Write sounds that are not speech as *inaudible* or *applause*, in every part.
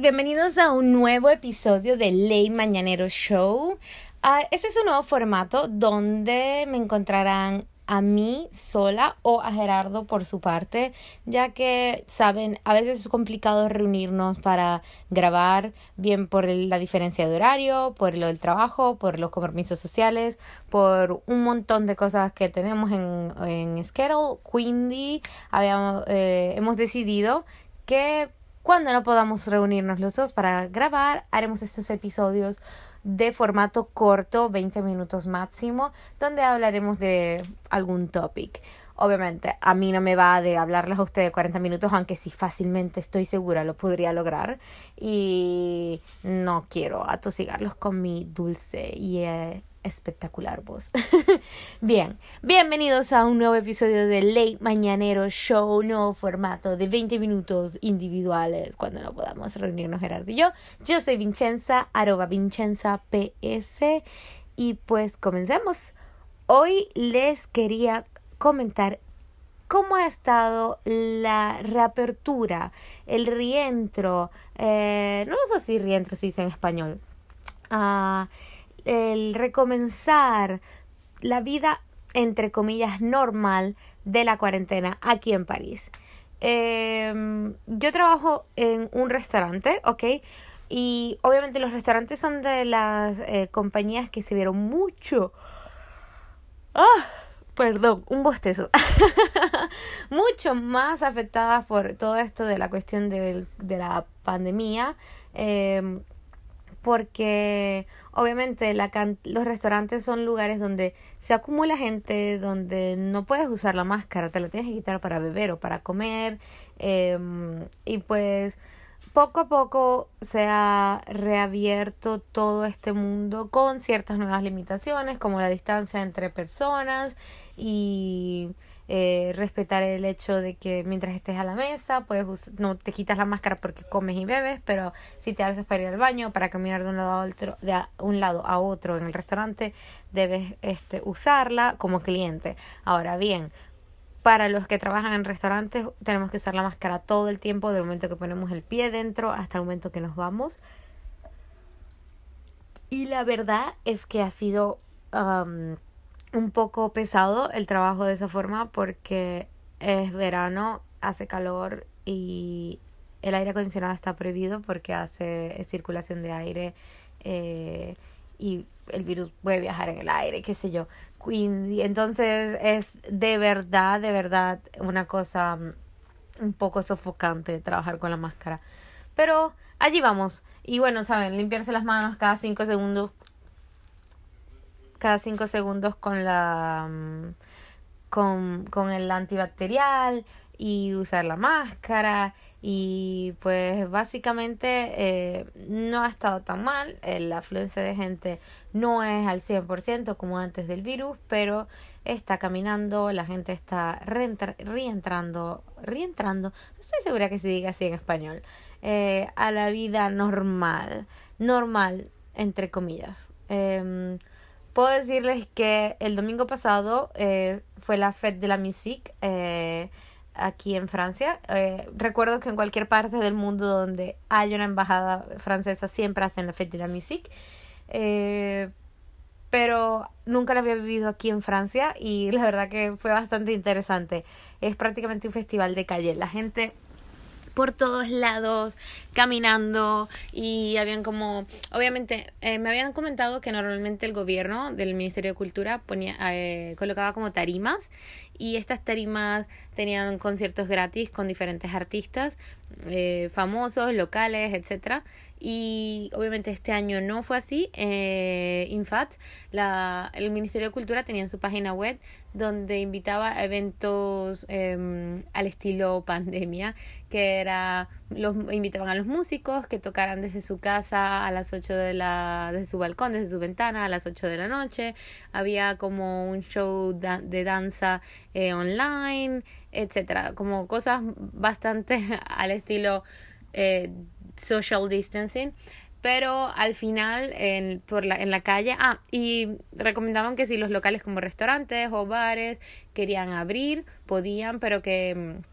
Bienvenidos a un nuevo episodio de Ley Mañanero Show. Uh, este es un nuevo formato donde me encontrarán a mí sola o a Gerardo por su parte, ya que saben, a veces es complicado reunirnos para grabar, bien por la diferencia de horario, por lo del trabajo, por los compromisos sociales, por un montón de cosas que tenemos en, en. Quindi habíamos, eh, hemos decidido que cuando no podamos reunirnos los dos para grabar, haremos estos episodios de formato corto, 20 minutos máximo, donde hablaremos de algún topic. Obviamente, a mí no me va de hablarles a ustedes 40 minutos, aunque sí fácilmente estoy segura lo podría lograr. Y no quiero atosigarlos con mi dulce y eh, espectacular voz. *laughs* Bien, bienvenidos a un nuevo episodio de Late Mañanero Show, nuevo formato de 20 minutos individuales cuando no podamos reunirnos Gerardo y yo. Yo soy Vincenza, arroba Vincenza PS y pues comencemos. Hoy les quería comentar cómo ha estado la reapertura, el rientro, eh, no sé si rientro se dice en español. Ah el recomenzar la vida, entre comillas, normal de la cuarentena aquí en París. Em, yo trabajo en un restaurante, ¿ok? Y obviamente los restaurantes son de las eh, compañías que se vieron mucho. ¡Ah! Perdón, un bostezo. *laughs* mucho más afectadas por todo esto de la cuestión de, de la pandemia. Eh, porque obviamente la los restaurantes son lugares donde se acumula gente, donde no puedes usar la máscara, te la tienes que quitar para beber o para comer em, y pues poco a poco se ha reabierto todo este mundo con ciertas nuevas limitaciones como la distancia entre personas y eh, respetar el hecho de que mientras estés a la mesa, puedes no te quitas la máscara porque comes y bebes, pero si te haces para ir al baño, para caminar de un lado a otro, de un lado a otro en el restaurante, debes este, usarla como cliente. Ahora bien, para los que trabajan en restaurantes, tenemos que usar la máscara todo el tiempo, del momento que ponemos el pie dentro hasta el momento que nos vamos. Y la verdad es que ha sido un poco pesado el trabajo de esa forma porque es verano, hace calor y el aire acondicionado está prohibido porque hace circulación de aire eh, y el virus puede viajar en el aire, qué sé yo. Entonces es de verdad, de verdad una cosa mm, un poco sofocante trabajar con la máscara. Pero allí vamos. Y bueno, saben, limpiarse las manos cada cinco segundos cada cinco segundos con la mm, con, con el antibacterial y usar la máscara. Y pues básicamente eh, no ha estado tan mal, la afluencia de gente no es al 100% como antes del virus, pero está caminando, la gente está reentrando, reentrando, no estoy segura que se diga así en español, eh, a la vida normal, normal entre comillas. Eh, Puedo decirles que el domingo pasado eh, fue la Fête de la Musique eh, aquí en Francia. Eh, recuerdo que en cualquier parte del mundo donde hay una embajada francesa siempre hacen la Fête de la Musique. pero nunca la había vivido aquí en Francia y la verdad que fue bastante interesante. Es prácticamente un festival de calle. La gente por todos lados caminando y habían como obviamente eh, me habían comentado que normalmente el gobierno del Ministerio de Cultura ponía eh, colocaba como tarimas y estas tarimas tenían conciertos gratis con diferentes artistas eh, famosos locales etcétera y obviamente este año no fue así. Eh, Infat, la, el Ministerio de Cultura tenía en su página web donde invitaba eventos eh, al estilo pandemia, que era, los invitaban a los músicos que tocaran desde su casa a las 8 de la, desde su balcón, desde su ventana a las 8 de la noche. Había como un show de danza eh, online, etcétera, como cosas bastante *laughs* al estilo eh, social distancing pero al final en, por la, en la calle, ah, y recomendaban que si los locales como restaurantes o bares querían abrir, podían, pero que mm,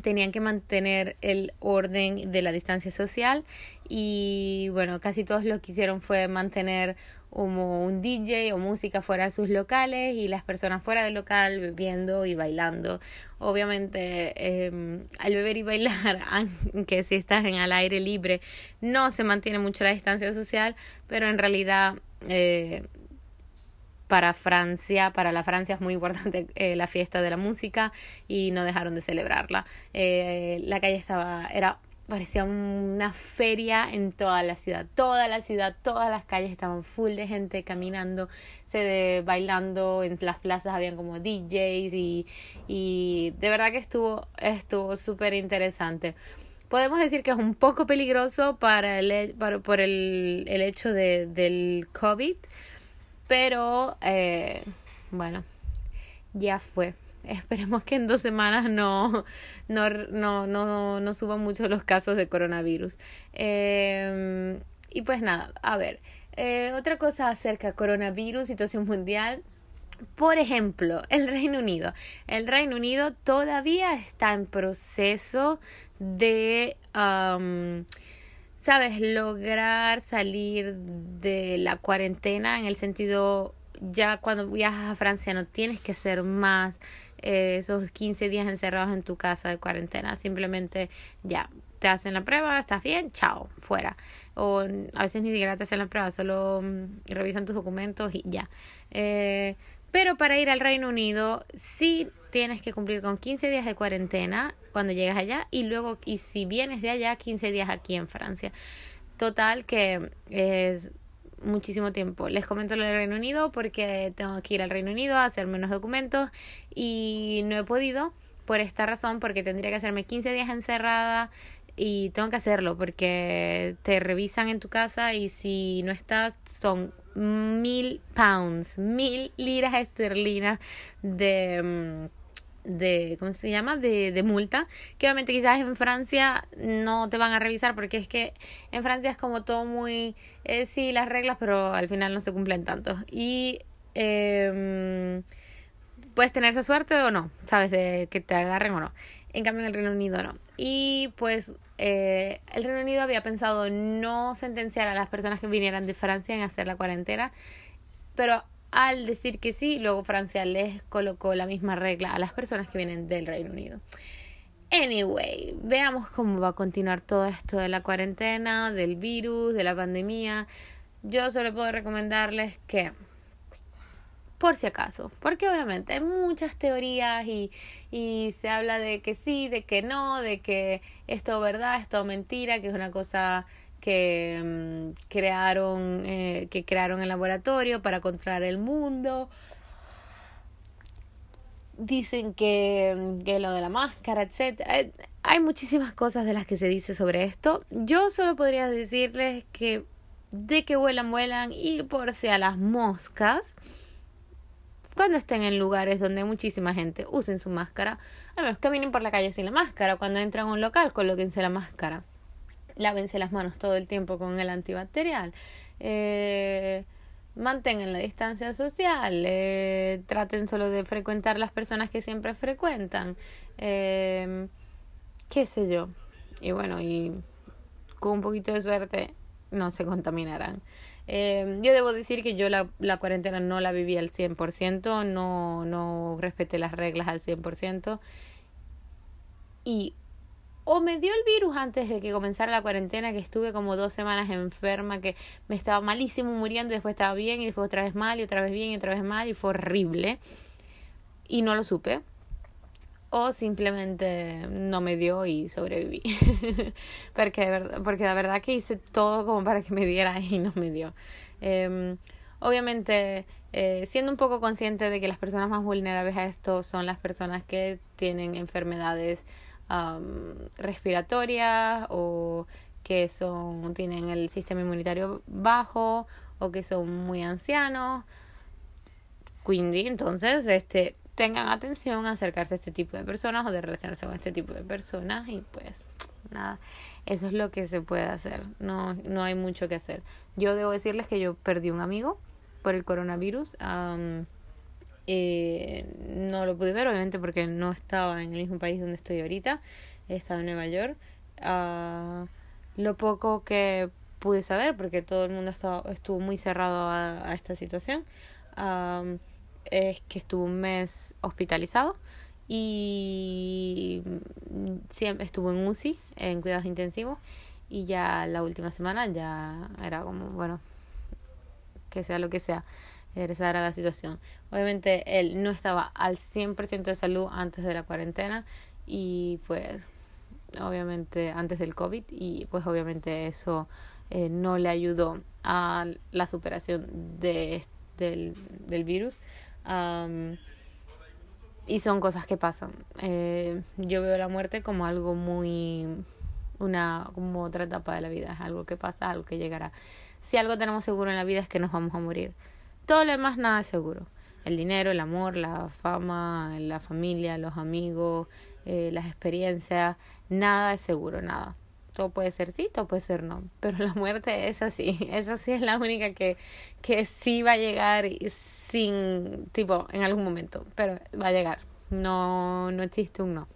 tenían que mantener el orden de la distancia social y bueno, casi todos lo que hicieron fue mantener como un DJ o música fuera de sus locales y las personas fuera del local bebiendo y bailando. Obviamente, eh, al beber y bailar, *laughs* aunque si estás en al aire libre, no se mantiene mucho la distancia social, pero en realidad eh, para Francia, para la Francia es muy importante eh, la fiesta de la música y no dejaron de celebrarla. Eh, la calle estaba, era parecía una feria en toda la ciudad, toda la ciudad, todas las calles estaban full de gente caminando, se de, bailando, en las plazas habían como DJs y, y de verdad que estuvo estuvo súper interesante. Podemos decir que es un poco peligroso para el, para, por el, el hecho de, del COVID, pero eh, bueno, ya fue. *laughs* Esperemos que en dos semanas no, no, no, no, no suban mucho los casos de coronavirus. Eh, y pues nada, a ver, eh, otra cosa acerca coronavirus, situación mundial. Por ejemplo, *laughs* el Reino Unido. El Reino Unido todavía está en proceso de, sabes, lograr salir de la cuarentena en el sentido, ya cuando viajas a Francia no tienes que hacer más eh, esos 15 días encerrados en tu casa de cuarentena, simplemente ya, te hacen la prueba, estás bien, chao, fuera. O a veces ni siquiera te hacen la prueba, solo mm, revisan tus documentos y ya. Eh, pero para ir al Reino Unido sí tienes que cumplir con 15 días de cuarentena cuando llegas allá y luego, y si vienes de allá, 15 días aquí en Francia. Total que es muchísimo tiempo. Les comento lo del Reino Unido porque tengo que ir al Reino Unido a hacer menos documentos y no he podido por esta razón porque tendría que hacerme 15 días encerrada y tengo que hacerlo porque te revisan en tu casa y si no estás son mil pounds, mil liras esterlinas de mm, de ¿cómo se llama? de, de multa que obviamente quizás en Francia no te van a revisar porque es que en Francia es como todo muy eh, sí las reglas pero al final no se cumplen tanto. Y eh, puedes tener esa suerte o no sabes de que te agarren o no. En cambio en el Reino Unido no. Y pues eh, el Reino Unido había pensado no sentenciar a las personas que vinieran de Francia en hacer la cuarentena pero al decir que sí, luego Francia les colocó la misma regla a las personas que vienen del Reino Unido. Anyway, veamos cómo va a continuar todo esto de la cuarentena, del virus, de la pandemia. Yo solo puedo recomendarles que, por si acaso, porque obviamente hay muchas teorías y, y se habla de que sí, de que no, de que esto es verdad, esto es mentira, que es una cosa que mm, crearon eh, que crearon el laboratorio para controlar el mundo. Dicen que, mm, que lo de la máscara etcétera. Eh, hay muchísimas cosas de las que se dice sobre esto. Yo solo podría decirles que de que vuelan vuelan y por si a las moscas cuando estén en lugares donde muchísima gente usen su máscara a menos caminen por la calle sin la máscara cuando entran a un local colóquense la máscara lávense las manos todo el tiempo con el antibacterial. Eh, mantengan la distancia social, eh, traten solo de frecuentar las personas que siempre frecuentan, eh, qué sé yo. Y bueno, y con un poquito de suerte no se contaminarán. Eh, yo debo decir que yo la, la cuarentena no la viví al 100%, no, no respeté las reglas al 100%. Y o me dio el virus antes de que comenzara la cuarentena, que estuve como dos semanas enferma, que me estaba malísimo muriendo y después estaba bien y después otra vez mal y otra vez bien y otra vez mal y fue horrible. Y no lo supe. O simplemente no me dio y sobreviví. *laughs* porque, de verdad, porque la verdad que hice todo como para que me diera y no me dio. Eh, obviamente, eh, siendo un poco consciente de que las personas más vulnerables a esto son las personas que tienen enfermedades respiratorias o que son tienen el sistema inmunitario bajo o que son muy ancianos. Quindi, entonces, este tengan atención a acercarse a este tipo de personas o de relacionarse con este tipo de personas y pues nada, eso es lo que se puede hacer, no, no hay mucho que hacer. Yo debo decirles que yo perdí un amigo por el coronavirus. Eh, no lo pude ver, obviamente, porque no estaba en el mismo país donde estoy ahorita. estaba en Nueva York. Uh, lo poco que pude saber, porque todo el mundo estaba, estuvo muy cerrado a, esta situación, es que estuvo un mes hospitalizado y estuvo en UCI, en cuidados intensivos, y ya la última semana ya era como, bueno, que sea lo que sea, esa era la situación. Obviamente él no estaba al 100% de salud antes de la cuarentena y pues obviamente antes del COVID y pues obviamente eso eh, no le ayudó a la superación de, del, del virus. Y son cosas que pasan. Eh, yo veo la muerte como algo muy, una, como otra etapa de la vida, es algo que pasa, algo que llegará. Si algo tenemos seguro en la vida es que nos vamos a morir. Todo lo demás nada es seguro. El dinero, el amor, la fama, la familia, los amigos, eh, las experiencias, nada es seguro, nada. Todo puede ser sí, todo puede ser no, pero la muerte es así, *laughs* esa sí es la única que, que sí va a llegar sin, tipo, en algún momento, pero va a llegar, no, no existe un no.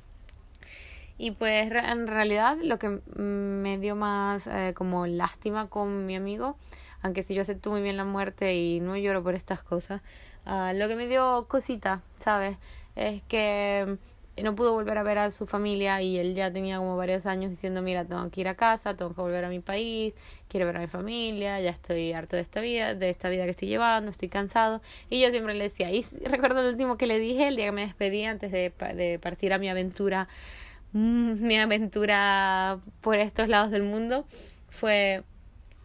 Y pues en realidad lo que me dio más eh, como lástima con mi amigo, aunque si yo acepto muy bien la muerte y no lloro por estas cosas, uh, lo que me dio cosita, ¿sabes? Es que no pudo volver a ver a su familia y él ya tenía como varios años diciendo, mira, tengo que ir a casa, tengo que volver a mi país, quiero ver a mi familia, ya estoy harto de esta vida, de esta vida que estoy llevando, estoy cansado. Y yo siempre le decía, y recuerdo el último que le dije, el día que me despedí antes de, de partir a mi aventura, mm, mi aventura por estos lados del mundo, fue,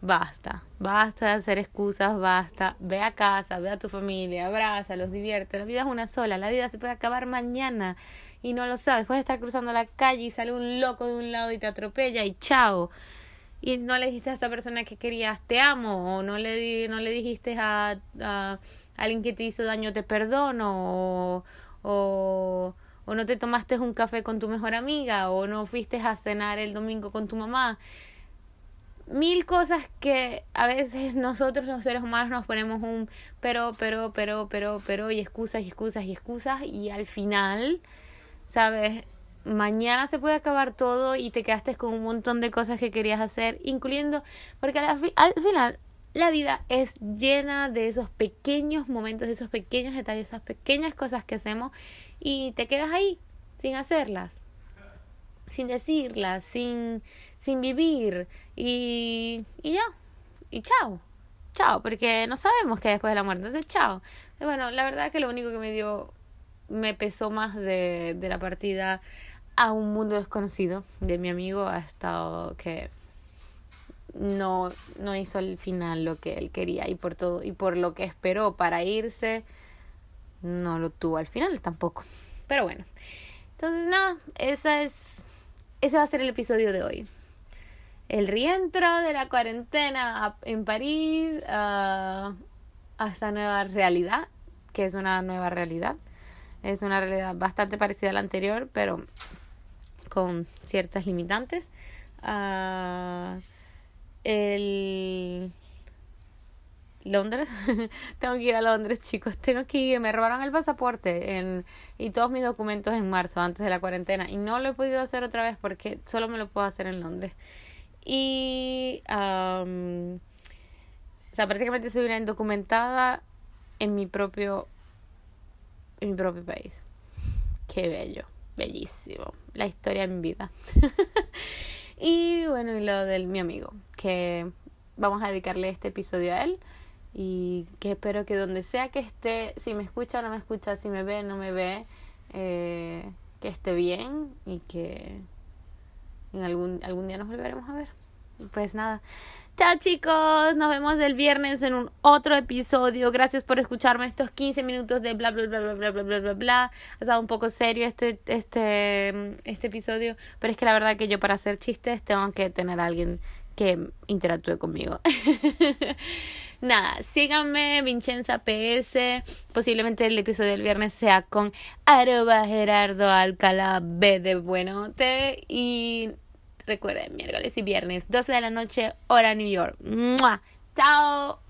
basta, basta de hacer excusas, basta, ve a casa, ve a tu familia, abraza, los divierte, la vida es una sola, la vida se puede acabar mañana y no lo sabes. Puedes estar cruzando la calle y sale un loco de un lado y te atropella y chao. Y no le dijiste a esta persona que querías te amo o no le, no le dijiste a, a, alguien que te hizo daño te perdono o, o, o no te tomaste un café con tu mejor amiga o no fuiste a cenar el domingo con tu mamá mil cosas que a veces *laughs* nosotros los seres humanos nos ponemos un pero, pero, pero, pero, pero y excusas y excusas y excusas y al final ¿sabes? Mañana se puede acabar todo y te quedaste con un montón de cosas que querías hacer, incluyendo, porque al, final la vida es llena de esos pequeños momentos, de esos pequeños detalles, esas pequeñas cosas que hacemos y te quedas ahí sin hacerlas, sin decirlas, sin, sin vivir y, y ya, y chao, chao, porque no sabemos qué después de la muerte, entonces chao. bueno, la verdad que lo único que me dio me pesó más de, de la partida a un mundo desconocido de mi amigo ha estado que no, no hizo al final lo que él quería y por todo y por lo que esperó para irse no lo tuvo al final tampoco. Pero bueno. Entonces nada esa es ese va a ser el episodio de hoy. El rientro de la cuarentena en París uh, a esta nueva realidad que es una nueva realidad es una realidad bastante parecida a la anterior, pero con ciertas limitantes. Uh, el Londres, *laughs* tengo que ir a Londres, chicos, tengo que ir, me robaron el pasaporte en, y todos mis documentos en marzo, antes de la cuarentena, y no lo he podido hacer otra vez porque solo me lo puedo hacer en Londres. Y, um, o sea, prácticamente soy una indocumentada en mi propio en mi propio país. Qué bello, bellísimo. La historia mi vida. *laughs* y bueno, y lo de mi amigo, que vamos a dedicarle este episodio a él. Y que espero que donde sea que esté, si me escucha o no me escucha, si me ve o no me ve, eh, que esté bien y que en algún, algún día nos volveremos a ver. pues nada, Chao chicos, nos vemos el viernes en un otro episodio. Gracias por escucharme estos 15 minutos de bla bla bla bla bla bla bla bla bla. Ha estado un poco serio este este este episodio, pero es que la verdad que yo para hacer chistes tengo que tener a alguien que interactúe conmigo. *laughs* Nada, síganme, Vincenza PS. Posiblemente el episodio del viernes sea con arroba Gerardo Alcalá B de Buenote. Y Recuerden, miércoles y viernes, 12 de la noche, hora New York. ¡Chao!